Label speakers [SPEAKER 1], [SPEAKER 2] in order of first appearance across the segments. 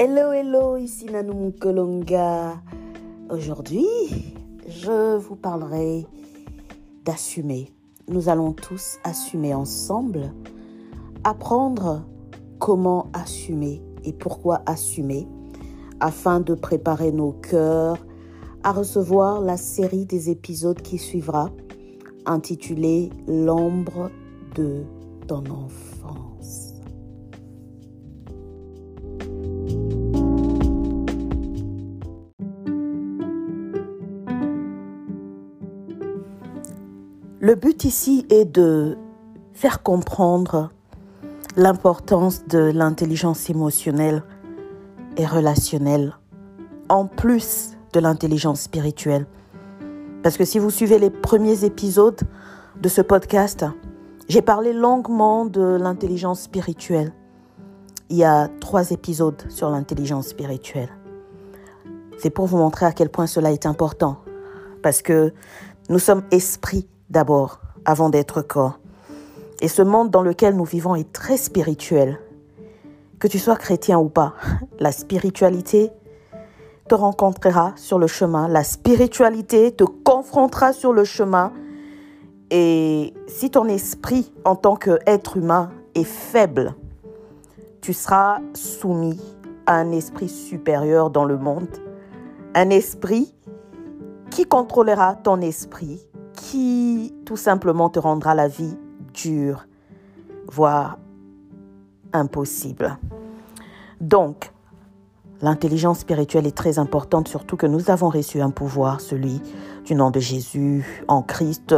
[SPEAKER 1] Hello, hello, ici Nanou Mukolonga. Aujourd'hui, je vous parlerai d'assumer. Nous allons tous assumer ensemble, apprendre comment assumer et pourquoi assumer, afin de préparer nos cœurs à recevoir la série des épisodes qui suivra, intitulée L'ombre de ton enfance. Le but ici est de faire comprendre l'importance de l'intelligence émotionnelle et relationnelle, en plus de l'intelligence spirituelle. Parce que si vous suivez les premiers épisodes de ce podcast, j'ai parlé longuement de l'intelligence spirituelle. Il y a trois épisodes sur l'intelligence spirituelle. C'est pour vous montrer à quel point cela est important. Parce que nous sommes esprits d'abord, avant d'être corps. Et ce monde dans lequel nous vivons est très spirituel. Que tu sois chrétien ou pas, la spiritualité te rencontrera sur le chemin. La spiritualité te confrontera sur le chemin. Et si ton esprit, en tant qu'être humain, est faible, tu seras soumis à un esprit supérieur dans le monde. Un esprit qui contrôlera ton esprit, qui tout simplement te rendra la vie dure, voire impossible. Donc, l'intelligence spirituelle est très importante, surtout que nous avons reçu un pouvoir, celui du nom de Jésus en Christ.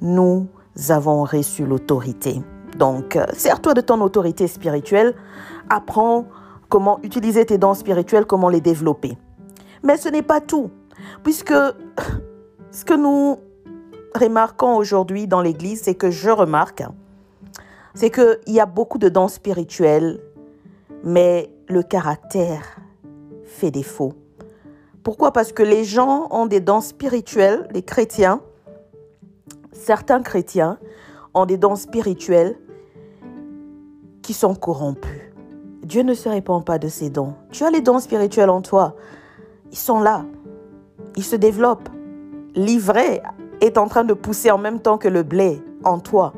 [SPEAKER 1] Nous avons reçu l'autorité. Donc, sers-toi de ton autorité spirituelle, apprends comment utiliser tes dons spirituels, comment les développer. Mais ce n'est pas tout, puisque ce que nous remarquons aujourd'hui dans l'Église, c'est que je remarque, c'est qu'il y a beaucoup de dons spirituels, mais le caractère fait défaut. Pourquoi? Parce que les gens ont des dons spirituels, les chrétiens, certains chrétiens ont des dons spirituels qui sont corrompus. Dieu ne se répand pas de ces dons. Tu as les dons spirituels en toi. Ils sont là. Ils se développent. L'ivraie est en train de pousser en même temps que le blé en toi.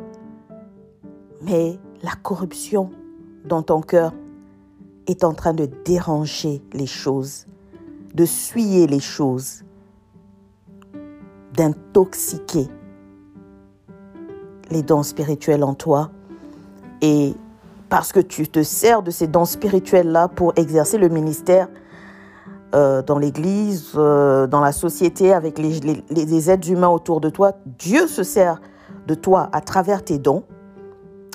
[SPEAKER 1] Mais la corruption dans ton cœur est en train de déranger les choses, de suyer les choses, d'intoxiquer les dons spirituels en toi. Et parce que tu te sers de ces dons spirituels-là pour exercer le ministère euh, dans l'Église, euh, dans la société, avec les, les, les êtres humains autour de toi, Dieu se sert de toi à travers tes dons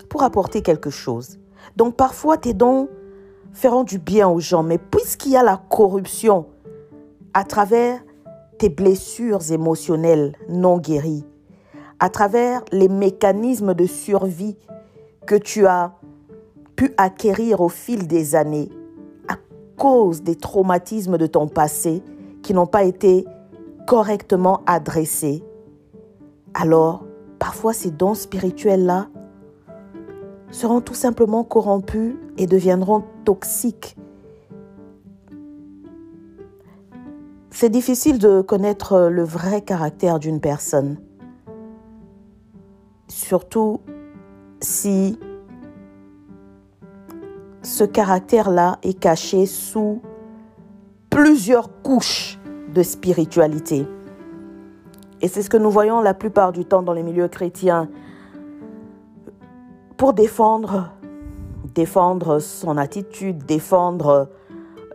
[SPEAKER 1] pour apporter quelque chose. Donc parfois tes dons feront du bien aux gens, mais puisqu'il y a la corruption à travers tes blessures émotionnelles non guéries, à travers les mécanismes de survie que tu as pu acquérir au fil des années, cause des traumatismes de ton passé qui n'ont pas été correctement adressés, alors parfois ces dons spirituels-là seront tout simplement corrompus et deviendront toxiques. C'est difficile de connaître le vrai caractère d'une personne, surtout si ce caractère-là est caché sous plusieurs couches de spiritualité. Et c'est ce que nous voyons la plupart du temps dans les milieux chrétiens pour défendre, son attitude, défendre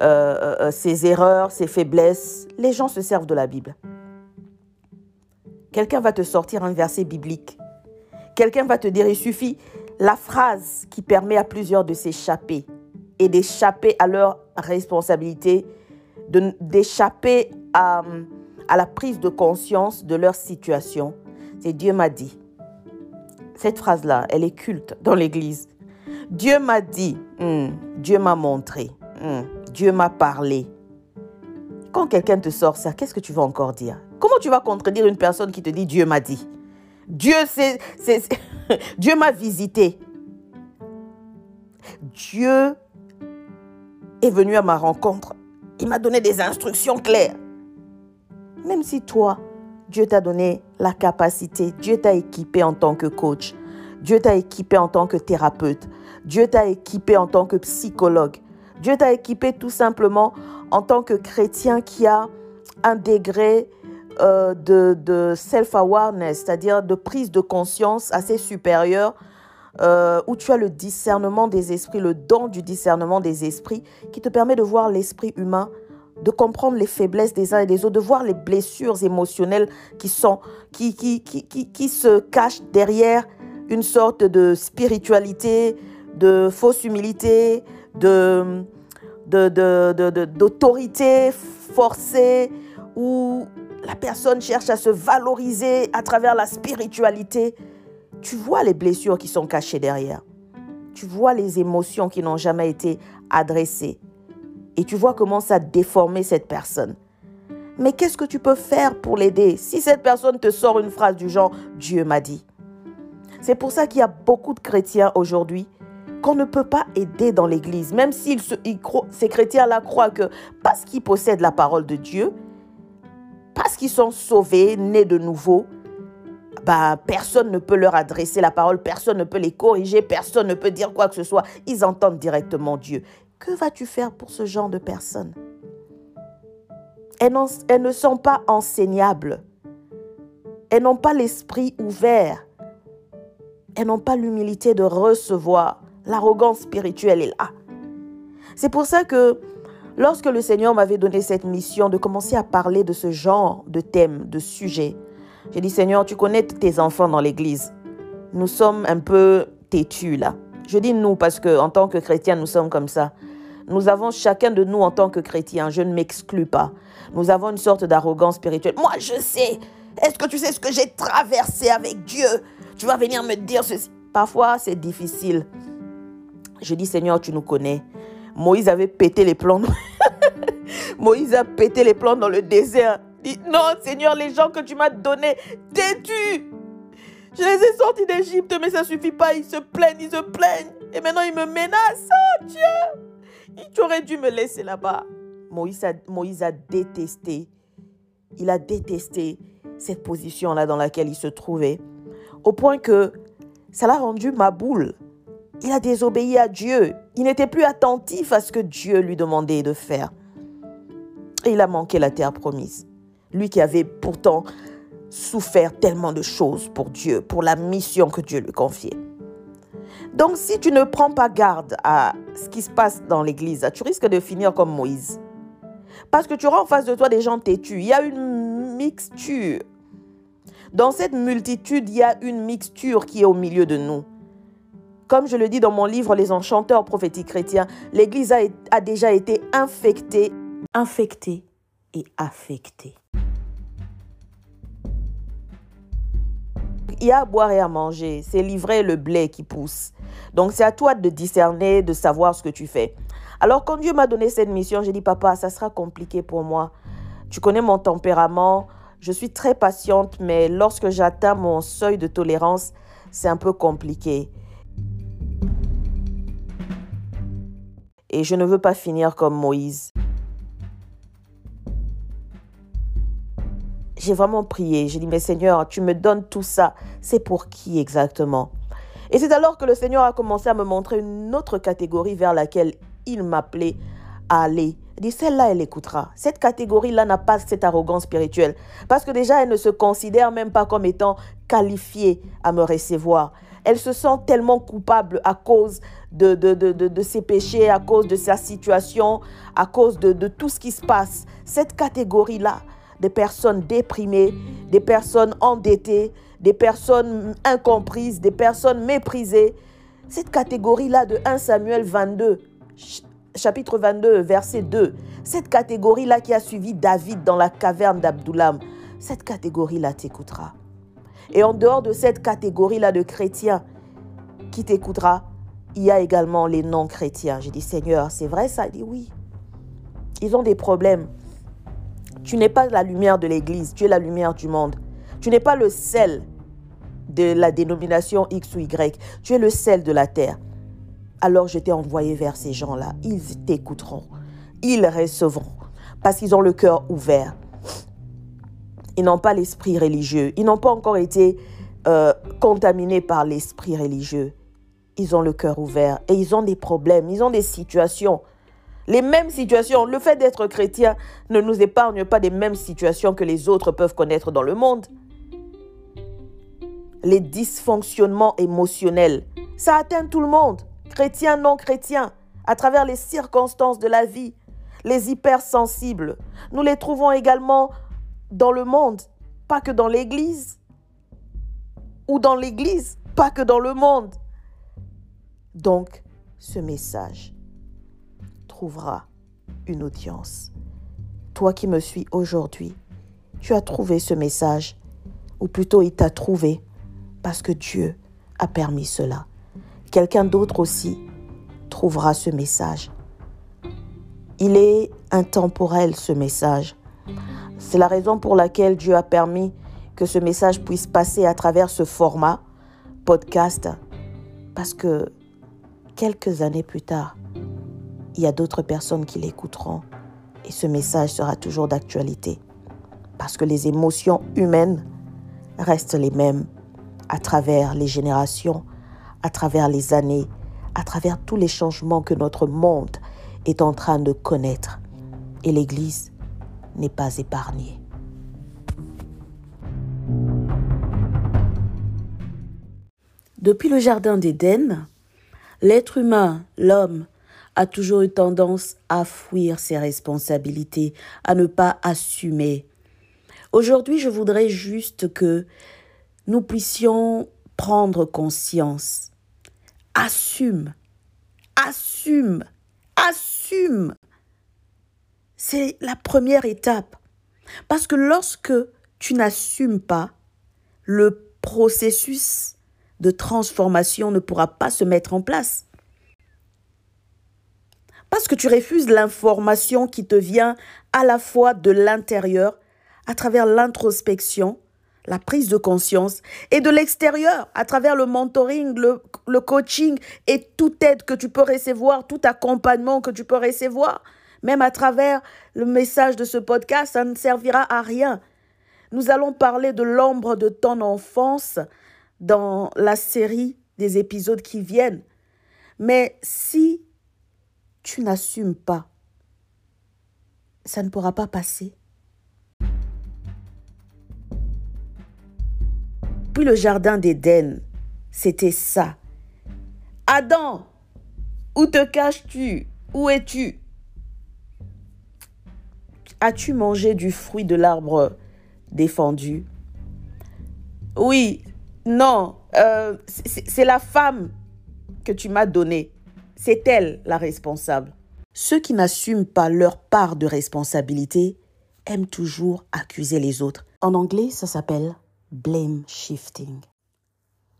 [SPEAKER 1] euh, euh, ses erreurs, ses faiblesses, les gens se servent de la Bible. Quelqu'un va te sortir un verset biblique. Quelqu'un va te dire, il suffit la phrase qui permet à plusieurs de s'échapper d'échapper à leur responsabilité, d'échapper à, à la prise de conscience de leur situation. C'est Dieu m'a dit. Cette phrase-là, elle est culte dans l'Église. Dieu m'a dit, hmm, Dieu m'a montré, hmm, Dieu m'a parlé. Quand quelqu'un te sort ça, qu'est-ce que tu vas encore dire? Comment tu vas contredire une personne qui te dit Dieu m'a dit? Dieu, c'est, Dieu m'a visité. Dieu est venu à ma rencontre. Il m'a donné des instructions claires. Même si toi, Dieu t'a donné la capacité, Dieu t'a équipé en tant que coach, Dieu t'a équipé en tant que thérapeute, Dieu t'a équipé en tant que psychologue, Dieu t'a équipé tout simplement en tant que chrétien qui a un degré euh, de, self-awareness, c'est-à-dire de prise de conscience assez supérieure, euh, où tu as le discernement des esprits, le don du discernement des esprits, qui te permet de voir l'esprit humain, de comprendre les faiblesses des uns et des autres, de voir les blessures émotionnelles qui, sont, qui, qui, qui, qui se cachent derrière une sorte de spiritualité, de fausse humilité, de, d'autorité forcée, où la personne cherche à se valoriser à travers la spiritualité. Tu vois les blessures qui sont cachées derrière. Tu vois les émotions qui n'ont jamais été adressées. Et tu vois comment ça a déformé cette personne. Mais qu'est-ce que tu peux faire pour l'aider si cette personne te sort une phrase du genre Dieu m'a dit C'est pour ça qu'il y a beaucoup de chrétiens aujourd'hui qu'on ne peut pas aider dans l'Église, même si ces chrétiens-là croient que parce qu'ils possèdent la parole de Dieu, parce qu'ils sont sauvés, nés de nouveau, bah, personne ne peut leur adresser la parole, personne ne peut les corriger, personne ne peut dire quoi que ce soit. Ils entendent directement Dieu. Que vas-tu faire pour ce genre de personnes elles, elles ne sont pas enseignables. Elles n'ont pas l'esprit ouvert. Elles n'ont pas l'humilité de recevoir. L'arrogance spirituelle est là. C'est pour ça que lorsque le Seigneur m'avait donné cette mission de commencer à parler de ce genre de thème, de sujet, j'ai dit Seigneur, tu connais tes enfants dans l'église. Nous sommes un peu têtus là. Je dis nous parce que en tant que chrétiens, nous sommes comme ça. Nous avons chacun de nous en tant que chrétiens, je ne m'exclus pas. Nous avons une sorte d'arrogance spirituelle. Moi, je sais. Est-ce que tu sais ce que j'ai traversé avec Dieu? Tu vas venir me dire ceci. Parfois, c'est difficile. Je dis, Seigneur, tu nous connais. Moïse avait pété les plans. Moïse a pété les plans dans le désert. Non, Seigneur, les gens que tu m'as donnés, t'es-tu Je les ai sortis d'Égypte, mais ça suffit pas. Ils se plaignent, ils se plaignent. Et maintenant, ils me menacent. Oh Dieu Tu aurais dû me laisser là-bas. Moïse a, Moïse a détesté. Il a détesté cette position-là dans laquelle il se trouvait. Au point que ça l'a rendu ma boule. Il a désobéi à Dieu. Il n'était plus attentif à ce que Dieu lui demandait de faire. Et il a manqué la terre promise. Lui qui avait pourtant souffert tellement de choses pour Dieu, pour la mission que Dieu lui confiait. Donc si tu ne prends pas garde à ce qui se passe dans l'Église, tu risques de finir comme Moïse. Parce que tu auras en face de toi des gens têtus. Il y a une mixture. Dans cette multitude, il y a une mixture qui est au milieu de nous. Comme je le dis dans mon livre Les enchanteurs prophétiques chrétiens, l'Église a, déjà été infectée, infectée et affectée. Il y a à boire et à manger, c'est livrer le blé qui pousse. Donc c'est à toi de discerner, de savoir ce que tu fais. Alors quand Dieu m'a donné cette mission, j'ai dit, papa, ça sera compliqué pour moi. Tu connais mon tempérament, je suis très patiente, mais lorsque j'atteins mon seuil de tolérance, c'est un peu compliqué. et je ne veux pas finir comme Moïse. J'ai vraiment prié, j'ai dit, mais Seigneur, tu me donnes tout ça, c'est pour qui exactement? Et c'est alors que le Seigneur a commencé à me montrer une autre catégorie vers laquelle il m'appelait à aller. Il dit, celle-là, elle écoutera. Cette catégorie-là n'a pas cette arrogance spirituelle. Parce que déjà, elle ne se considère même pas comme étant qualifiée à me recevoir. Elle se sent tellement coupable à cause de, de, de, de, ses péchés, à cause de sa situation, à cause de, de tout ce qui se passe. Cette catégorie-là, des personnes déprimées, des personnes endettées, des personnes incomprises, des personnes méprisées. Cette catégorie-là de 1 Samuel 22, chapitre 22, verset 2, cette catégorie-là qui a suivi David dans la caverne d'Abdoulam, cette catégorie-là t'écoutera. Et en dehors de cette catégorie-là de chrétiens qui t'écoutera, il y a également les non-chrétiens. J'ai dit, Seigneur, c'est vrai ça? Il dit, oui. Ils ont des problèmes. Tu n'es pas la lumière de l'Église, tu es la lumière du monde. Tu n'es pas le sel de la dénomination X ou Y, tu es le sel de la terre. alors je t'ai envoyé vers ces gens-là. Ils t'écouteront. Ils recevront. Parce qu'ils ont le cœur ouvert. Ils n'ont pas l'esprit religieux. Ils n'ont pas encore été euh, contaminés par l'esprit religieux. Ils ont le cœur ouvert et ils ont des problèmes, ils ont des situations. Les mêmes situations. Le fait d'être chrétien ne nous épargne pas des mêmes situations que les autres peuvent connaître dans le monde. Les dysfonctionnements émotionnels, ça atteint tout le monde, chrétien, non chrétien, à travers les circonstances de la vie. Les hypersensibles, nous les trouvons également dans le monde, pas que dans l'Église. Ou dans l'Église, pas que dans le monde. Donc, ce message trouvera une audience. Toi qui me suis aujourd'hui, tu as trouvé ce message, ou plutôt il t'a trouvé, parce que Dieu a permis cela. Quelqu'un d'autre aussi trouvera ce message. Il est intemporel, ce message. C'est la raison pour laquelle Dieu a permis que ce message puisse passer à travers ce format podcast. Parce que quelques années plus tard, il y a d'autres personnes qui l'écouteront et ce message sera toujours d'actualité. Parce que les émotions humaines restent les mêmes à travers les générations, à travers les années, à travers tous les changements que notre monde est en train de connaître. Et l'Église n'est pas épargné. Depuis le Jardin d'Éden, l'être humain, l'homme, a toujours eu tendance à fuir ses responsabilités, à ne pas assumer. Aujourd'hui, je voudrais juste que nous puissions prendre conscience. Assume, assume, assume c'est la première étape. Parce que lorsque tu n'assumes pas, le processus de transformation ne pourra pas se mettre en place. Parce que tu refuses l'information qui te vient à la fois de l'intérieur, à travers l'introspection, la prise de conscience, et de l'extérieur, à travers le mentoring, le, coaching et toute aide que tu peux recevoir, tout accompagnement que tu peux recevoir même à travers le message de ce podcast, ça ne servira à rien. Nous allons parler de l'ombre de ton enfance dans la série des épisodes qui viennent. Mais si tu n'assumes pas, ça ne pourra pas passer. Puis le jardin d'Éden, c'était ça. Adam, où te caches-tu? Où es-tu? As-tu mangé du fruit de l'arbre défendu? Oui, non, euh, c'est la femme que tu m'as donnée. C'est elle la responsable. Ceux qui n'assument pas leur part de responsabilité aiment toujours accuser les autres. En anglais, ça s'appelle blame shifting.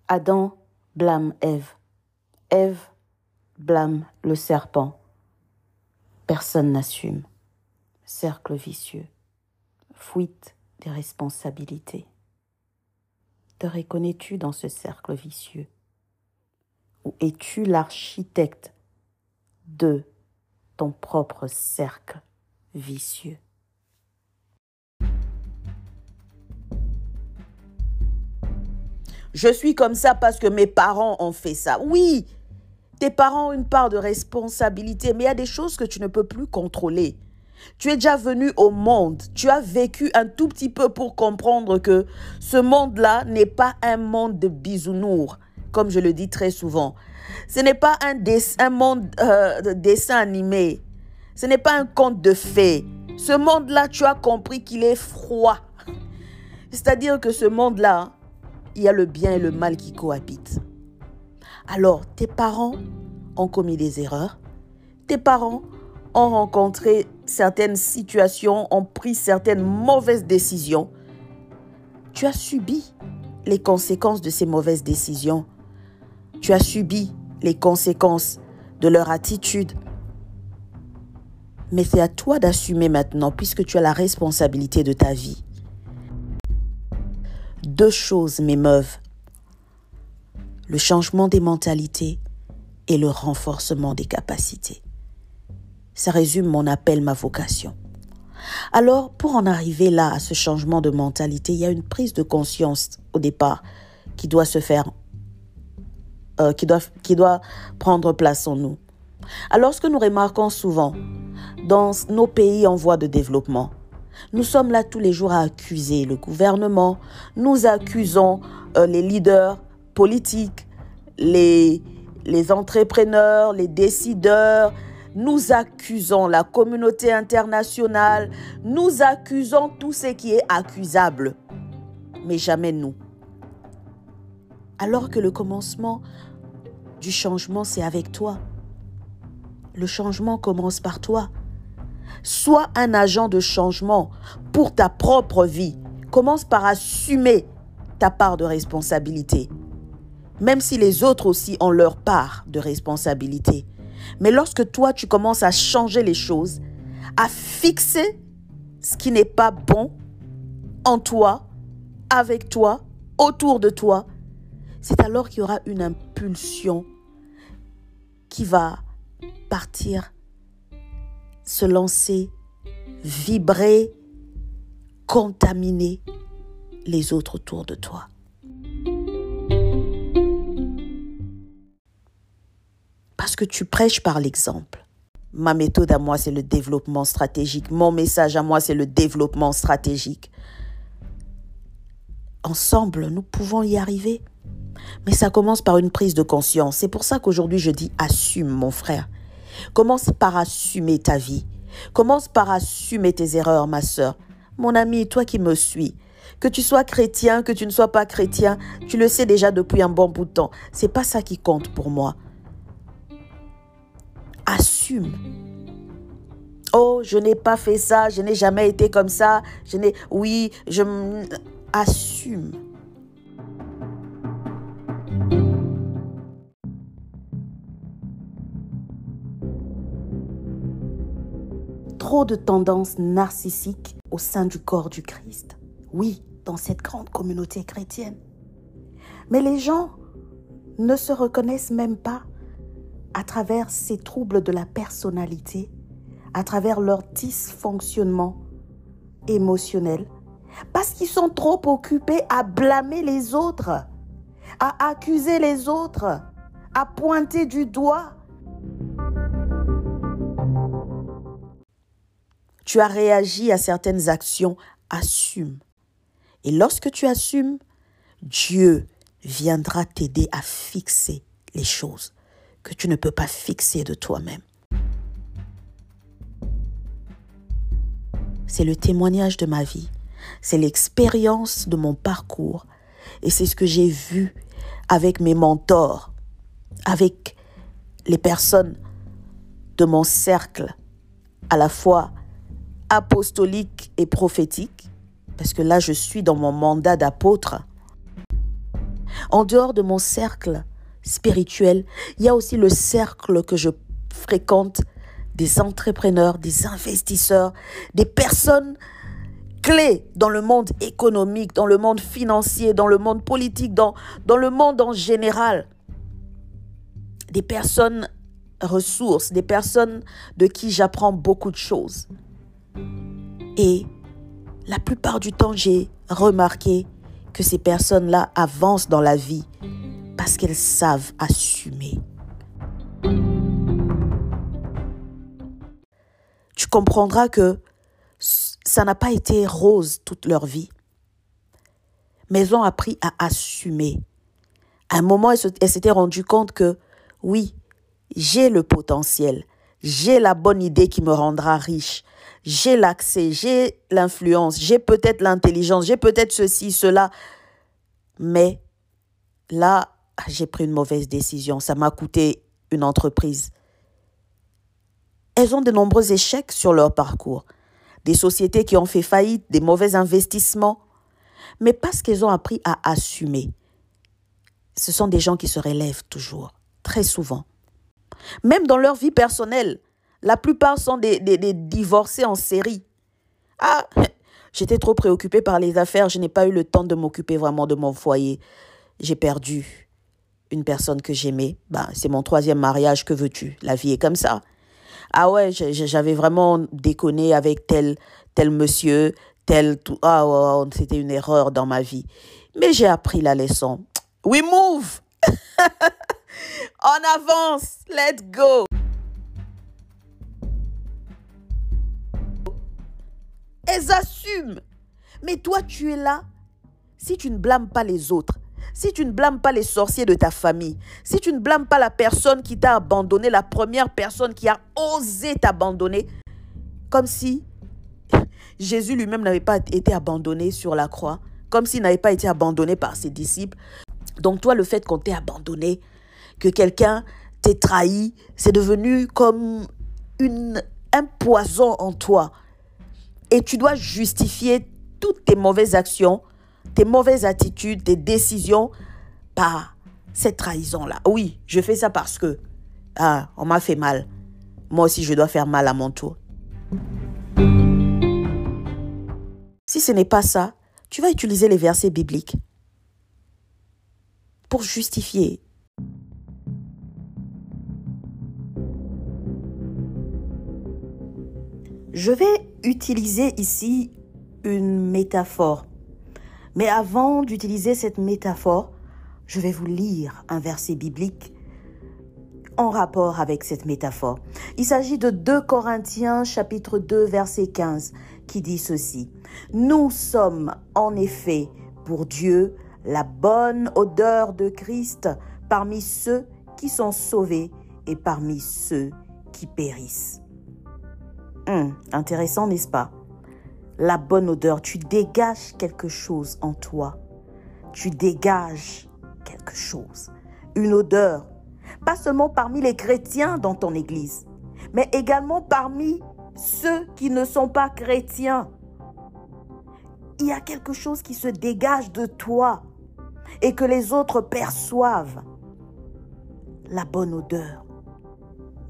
[SPEAKER 1] Adam blâme Ève. Ève blâme le serpent. Personne n'assume cercle vicieux, fuite des responsabilités. Te reconnais-tu dans ce cercle vicieux? Ou es-tu l'architecte de ton propre cercle vicieux? Je suis comme ça parce que mes parents ont fait ça. Oui, tes parents ont une part de responsabilité, mais il y a des choses que tu ne peux plus contrôler. Tu es déjà venu au monde. Tu as vécu un tout petit peu pour comprendre que ce monde-là n'est pas un monde de bisounours, comme je le dis très souvent. Ce n'est pas un, monde euh, de dessin animé. Ce n'est pas un conte de fées. Ce monde-là, tu as compris qu'il est froid. C'est-à-dire que ce monde-là, il y a le bien et le mal qui cohabitent. Alors, tes parents ont commis des erreurs. Tes parents ont rencontré certaines situations, ont pris certaines mauvaises décisions. Tu as subi les conséquences de ces mauvaises décisions. Tu as subi les conséquences de leur attitude. Mais c'est à toi d'assumer maintenant puisque tu as la responsabilité de ta vie. Deux choses m'émeuvent. Le changement des mentalités et le renforcement des capacités. Ça résume mon appel, ma vocation. Alors, pour en arriver là, à ce changement de mentalité, il y a une prise de conscience au départ qui doit se faire, euh, qui, doit, prendre place en nous. Alors, ce que nous remarquons souvent dans nos pays en voie de développement, nous sommes là tous les jours à accuser le gouvernement, nous accusons euh, les leaders politiques, les entrepreneurs, les décideurs, nous accusons la communauté internationale, nous accusons tout ce qui est accusable, mais jamais nous. Alors que le commencement du changement, c'est avec toi. Le changement commence par toi. Sois un agent de changement pour ta propre vie. Commence par assumer ta part de responsabilité. Même si les autres aussi ont leur part de responsabilité. Mais lorsque toi, tu commences à changer les choses, à fixer ce qui n'est pas bon en toi, avec toi, autour de toi, c'est alors qu'il y aura une impulsion qui va partir, se lancer, vibrer, contaminer les autres autour de toi. Parce que tu prêches par l'exemple. Ma méthode à moi, c'est le développement stratégique. Mon message à moi, c'est le développement stratégique. Ensemble, nous pouvons y arriver. Mais ça commence par une prise de conscience. C'est pour ça qu'aujourd'hui, je dis assume, mon frère. Commence par assumer ta vie. Commence par assumer tes erreurs, ma soeur. Mon ami, toi qui me suis, que tu sois chrétien, que tu ne sois pas chrétien, tu le sais déjà depuis un bon bout de temps. C'est pas ça qui compte pour moi assume. Oh, je n'ai pas fait ça, je n'ai jamais été comme ça, je n'ai... Oui, je... Assume. Trop de tendances narcissiques au sein du corps du Christ. Oui, dans cette grande communauté chrétienne. Mais les gens ne se reconnaissent même pas à travers ces troubles de la personnalité, à travers leur dysfonctionnement émotionnel, parce qu'ils sont trop occupés à blâmer les autres, à accuser les autres, à pointer du doigt. Tu as réagi à certaines actions, assume. Et lorsque tu assumes, Dieu viendra t'aider à fixer les choses que tu ne peux pas fixer de toi-même. C'est le témoignage de ma vie, c'est l'expérience de mon parcours et c'est ce que j'ai vu avec mes mentors, avec les personnes de mon cercle, à la fois apostolique et prophétique, parce que là je suis dans mon mandat d'apôtre. En dehors de mon cercle, spirituel, il y a aussi le cercle que je fréquente des entrepreneurs, des investisseurs, des personnes clés dans le monde économique, dans le monde financier, dans le monde politique, dans, dans le monde en général. Des personnes ressources, des personnes de qui j'apprends beaucoup de choses. Et la plupart du temps, j'ai remarqué que ces personnes-là avancent dans la vie parce qu'elles savent assumer. Tu comprendras que ça n'a pas été rose toute leur vie, mais elles ont appris à assumer. À un moment, elles s'étaient rendues compte que oui, j'ai le potentiel, j'ai la bonne idée qui me rendra riche, j'ai l'accès, j'ai l'influence, j'ai peut-être l'intelligence, j'ai peut-être ceci, cela, mais là, j'ai pris une mauvaise décision, ça m'a coûté une entreprise. Elles ont de nombreux échecs sur leur parcours, des sociétés qui ont fait faillite, des mauvais investissements, mais parce qu'elles ont appris à assumer. Ce sont des gens qui se relèvent toujours, très souvent. Même dans leur vie personnelle, la plupart sont des, des divorcés en série. Ah, j'étais trop préoccupée par les affaires, je n'ai pas eu le temps de m'occuper vraiment de mon foyer. J'ai perdu une personne que j'aimais. Ben, c'est mon troisième mariage, que veux-tu? La vie est comme ça. Ah ouais, j'avais vraiment déconné avec tel, tel monsieur, tel tout. Ah ouais, c'était une erreur dans ma vie. Mais j'ai appris la leçon. We move! On avance! Let's go! Elles assument. Mais toi, tu es là. Si tu ne blâmes pas les autres, si tu ne blâmes pas les sorciers de ta famille, si tu ne blâmes pas la personne qui t'a abandonné, la première personne qui a osé t'abandonner, comme si Jésus lui-même n'avait pas été abandonné sur la croix, comme s'il n'avait pas été abandonné par ses disciples. Donc toi, le fait qu'on t'ait abandonné, que quelqu'un t'ait trahi, c'est devenu comme un poison en toi. Et tu dois justifier toutes tes mauvaises actions tes mauvaises attitudes, tes décisions par cette trahison-là. Oui, je fais ça parce que ah, on m'a fait mal. Moi aussi, je dois faire mal à mon tour. Si ce n'est pas ça, tu vas utiliser les versets bibliques pour justifier. Je vais utiliser ici une métaphore mais avant d'utiliser cette métaphore, je vais vous lire un verset biblique en rapport avec cette métaphore. Il s'agit de 2 Corinthiens chapitre 2 verset 15 qui dit ceci. Nous sommes en effet pour Dieu la bonne odeur de Christ parmi ceux qui sont sauvés et parmi ceux qui périssent. Hum, intéressant, n'est-ce pas? La bonne odeur, tu dégages quelque chose en toi. Tu dégages quelque chose. Une odeur. Pas seulement parmi les chrétiens dans ton église, mais également parmi ceux qui ne sont pas chrétiens. Il y a quelque chose qui se dégage de toi et que les autres perçoivent. La bonne odeur.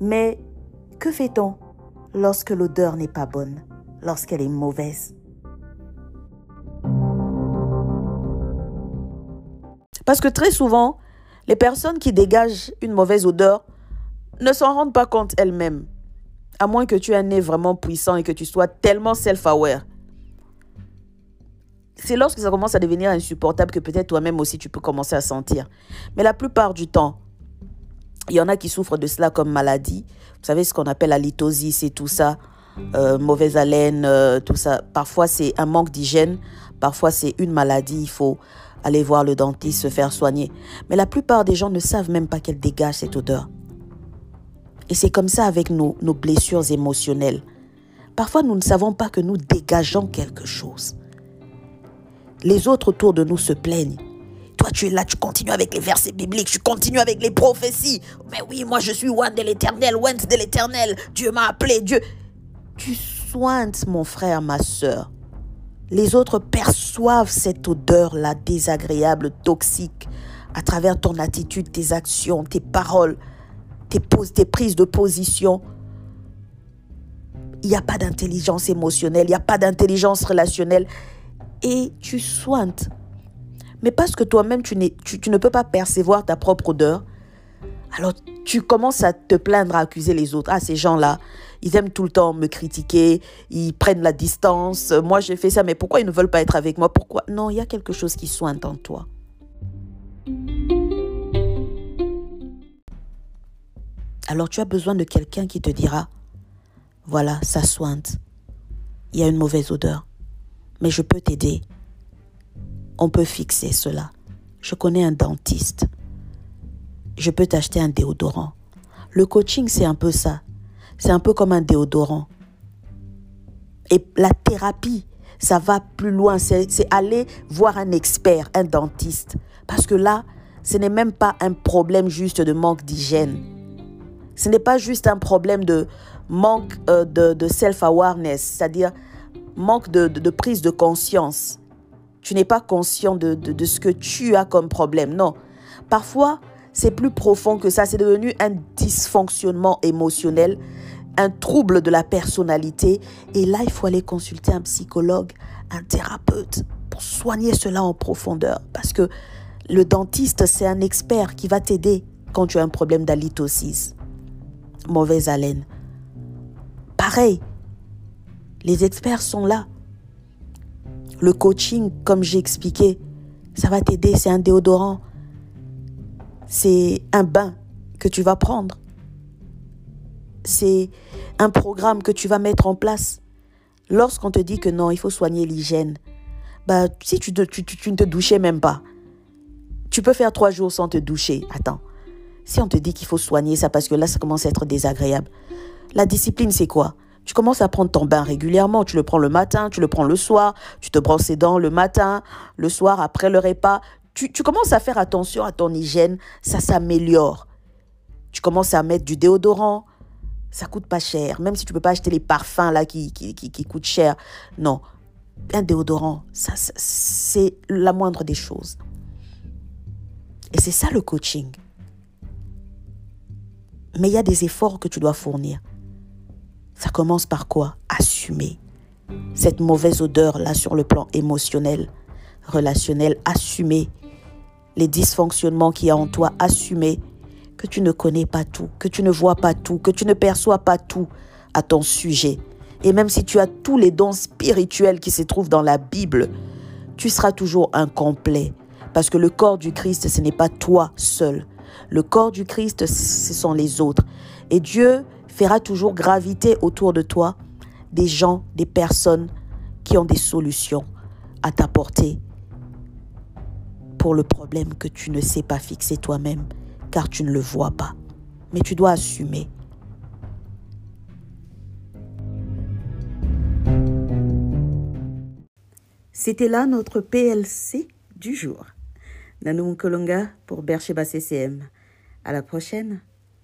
[SPEAKER 1] Mais que fait-on? Lorsque l'odeur n'est pas bonne lorsqu'elle est mauvaise. Parce que très souvent, les personnes qui dégagent une mauvaise odeur ne s'en rendent pas compte elles-mêmes. À moins que tu aies un nez vraiment puissant et que tu sois tellement self-aware. C'est lorsque ça commence à devenir insupportable que peut-être toi-même aussi tu peux commencer à sentir. Mais la plupart du temps, il y en a qui souffrent de cela comme maladie. Vous savez ce qu'on appelle la lithosis et tout ça. Euh, mauvaise haleine, euh, tout ça. Parfois, c'est un manque d'hygiène. Parfois, c'est une maladie. Il faut aller voir le dentiste, se faire soigner. Mais la plupart des gens ne savent même pas qu'elle dégage cette odeur. Et c'est comme ça avec nos, nos blessures émotionnelles. Parfois, nous ne savons pas que nous dégageons quelque chose. Les autres autour de nous se plaignent. Toi, tu es là, tu continues avec les versets bibliques, tu continues avec les prophéties. Mais oui, moi, je suis one de l'éternel, one de l'éternel. Dieu m'a appelé, Dieu tu soignes mon frère, ma soeur, les autres perçoivent cette odeur-là désagréable, toxique, à travers ton attitude, tes actions, tes paroles, tes, tes prises de position. Il n'y a pas d'intelligence émotionnelle, il n'y a pas d'intelligence relationnelle. Et tu soignes. Mais parce que toi-même, tu, ne peux pas percevoir ta propre odeur, alors tu commences à te plaindre, à accuser les autres. Ah, ces gens-là, ils aiment tout le temps me critiquer, ils prennent la distance. Moi, j'ai fait ça, mais pourquoi ils ne veulent pas être avec moi? Pourquoi? Non, il y a quelque chose qui sointe en toi. Alors tu as besoin de quelqu'un qui te dira, voilà, ça sointe. Il y a une mauvaise odeur. Mais je peux t'aider. On peut fixer cela. Je connais un dentiste je peux t'acheter un déodorant. Le coaching, c'est un peu ça. C'est un peu comme un déodorant. Et la thérapie, ça va plus loin. C'est aller voir un expert, un dentiste. Parce que là, ce n'est même pas un problème juste de manque d'hygiène. Ce n'est pas juste un problème de manque euh, de, self-awareness, c'est-à-dire manque de, prise de conscience. Tu n'es pas conscient de, de ce que tu as comme problème. Non. Parfois, c'est plus profond que ça. C'est devenu un dysfonctionnement émotionnel, un trouble de la personnalité. Et là, il faut aller consulter un psychologue, un thérapeute pour soigner cela en profondeur. Parce que Le dentiste, c'est un expert qui va t'aider quand tu as un problème d'halitosis, mauvaise haleine. Pareil, les experts sont là. Le coaching, comme j'ai expliqué, ça va t'aider, c'est un déodorant, c'est un bain que tu vas prendre, c'est un programme que tu vas mettre en place. Lorsqu'on te dit que non, il faut soigner l'hygiène, bah, si tu, tu, tu ne te douchais même pas, tu peux faire trois jours sans te doucher. Attends, si on te dit qu'il faut soigner ça parce que là, ça commence à être désagréable. La discipline, c'est quoi? Tu commences à prendre ton bain régulièrement. Tu le prends le matin, tu le prends le soir. Tu te brosses les dents le matin, le soir, après le repas. Tu, commences à faire attention à ton hygiène. Ça s'améliore. Tu commences à mettre du déodorant. Ça coûte pas cher. Même si tu peux pas acheter les parfums là qui, qui, qui coûtent cher. Non. Un déodorant, ça, c'est la moindre des choses. Et c'est ça le coaching. Mais il y a des efforts que tu dois fournir. Ça commence par quoi? Assumer cette mauvaise odeur-là sur le plan émotionnel, relationnel. Assumer les dysfonctionnements qu'il y a en toi. Assumer que tu ne connais pas tout, que tu ne vois pas tout, que tu ne perçois pas tout à ton sujet. Et même si tu as tous les dons spirituels qui se trouvent dans la Bible, tu seras toujours incomplet. Parce que le corps du Christ, ce n'est pas toi seul. Le corps du Christ, ce sont les autres. Et Dieu fera toujours graviter autour de toi des gens, des personnes qui ont des solutions à t'apporter pour le problème que tu ne sais pas fixer toi-même, car tu ne le vois pas. Mais tu dois assumer. C'était là notre PLC du jour. Nanou Kolonga pour Bercheba CCM. À la prochaine.